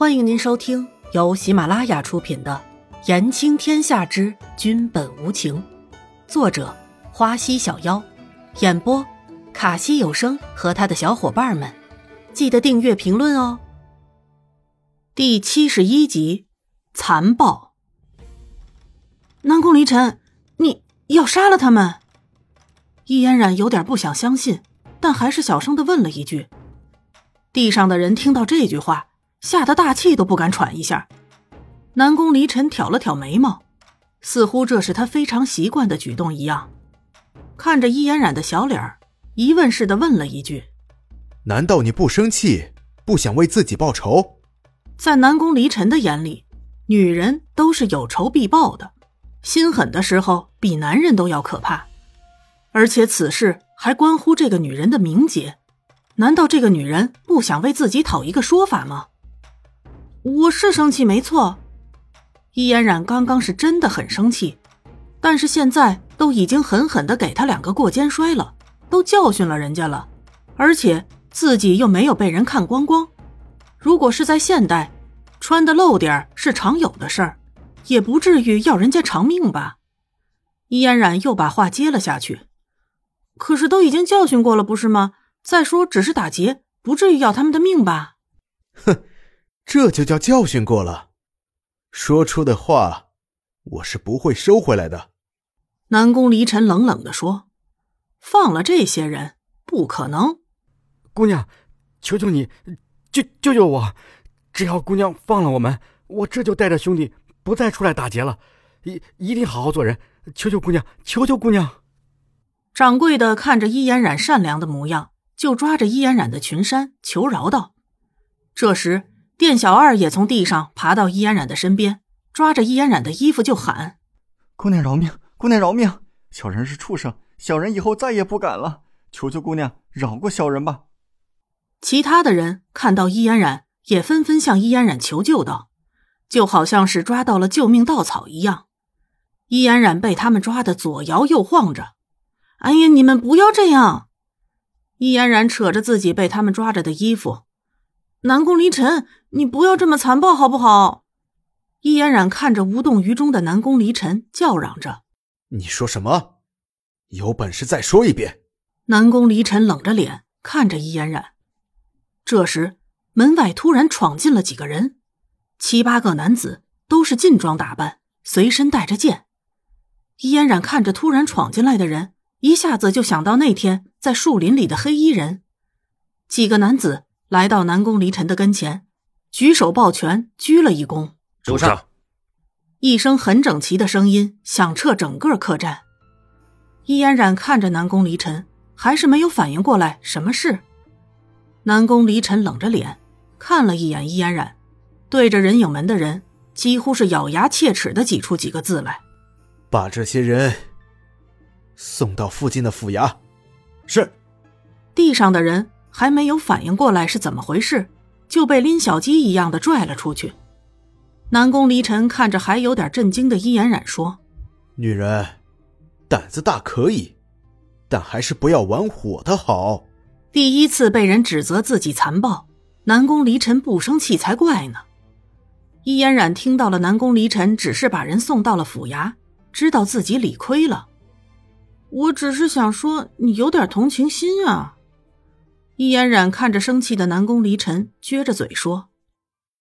欢迎您收听由喜马拉雅出品的《言情天下之君本无情》，作者花溪小妖，演播卡西有声和他的小伙伴们。记得订阅、评论哦。第七十一集，残暴。南宫离尘，你要杀了他们？易嫣然有点不想相信，但还是小声的问了一句。地上的人听到这句话，吓得大气都不敢喘一下。南宫离尘挑了挑眉毛，似乎这是他非常习惯的举动一样，看着伊嫣然的小脸儿，疑问似的问了一句：“难道你不生气，不想为自己报仇？”在南宫离尘的眼里，女人都是有仇必报的，心狠的时候比男人都要可怕。而且此事还关乎这个女人的名节，难道这个女人不想为自己讨一个说法吗？我是生气没错，易嫣然刚刚是真的很生气，但是现在都已经狠狠的给他两个过肩摔了，都教训了人家了，而且自己又没有被人看光光。如果是在现代，穿的露点是常有的事儿，也不至于要人家偿命吧？易嫣然又把话接了下去。可是都已经教训过了，不是吗？再说只是打劫，不至于要他们的命吧？哼，这就叫教训过了。说出的话，我是不会收回来的。南宫离尘冷冷的说：“放了这些人，不可能。”姑娘，求求你，救救救我！只要姑娘放了我们，我这就带着兄弟不再出来打劫了，一一定好好做人。求求姑娘，求求姑娘！掌柜的看着伊嫣然善良的模样，就抓着伊嫣然的裙衫求饶道。这时，店小二也从地上爬到易嫣然的身边，抓着易嫣然的衣服就喊：“姑娘饶命！姑娘饶命！小人是畜生，小人以后再也不敢了。求求姑娘饶过小人吧！”其他的人看到易嫣然，也纷纷向易嫣然求救道，就好像是抓到了救命稻草一样。易嫣然被他们抓的左摇右晃着。哎呀，你们不要这样！易嫣然扯着自己被他们抓着的衣服，南宫离尘，你不要这么残暴好不好？易嫣然看着无动于衷的南宫离尘，叫嚷着：“你说什么？有本事再说一遍！”南宫离尘冷着脸看着易嫣然。这时，门外突然闯进了几个人，七八个男子，都是劲装打扮，随身带着剑。易嫣然看着突然闯进来的人。一下子就想到那天在树林里的黑衣人，几个男子来到南宫离尘的跟前，举手抱拳，鞠了一躬。主上，一声很整齐的声音响彻整个客栈。易嫣然看着南宫离尘，还是没有反应过来什么事。南宫离尘冷着脸看了一眼易嫣然，对着人影门的人，几乎是咬牙切齿的挤出几个字来：“把这些人。”送到附近的府衙，是。地上的人还没有反应过来是怎么回事，就被拎小鸡一样的拽了出去。南宫离尘看着还有点震惊的伊嫣然说：“女人，胆子大可以，但还是不要玩火的好。”第一次被人指责自己残暴，南宫离尘不生气才怪呢。伊嫣然听到了南宫离尘只是把人送到了府衙，知道自己理亏了。我只是想说，你有点同情心啊！易嫣然看着生气的南宫离尘，撅着嘴说：“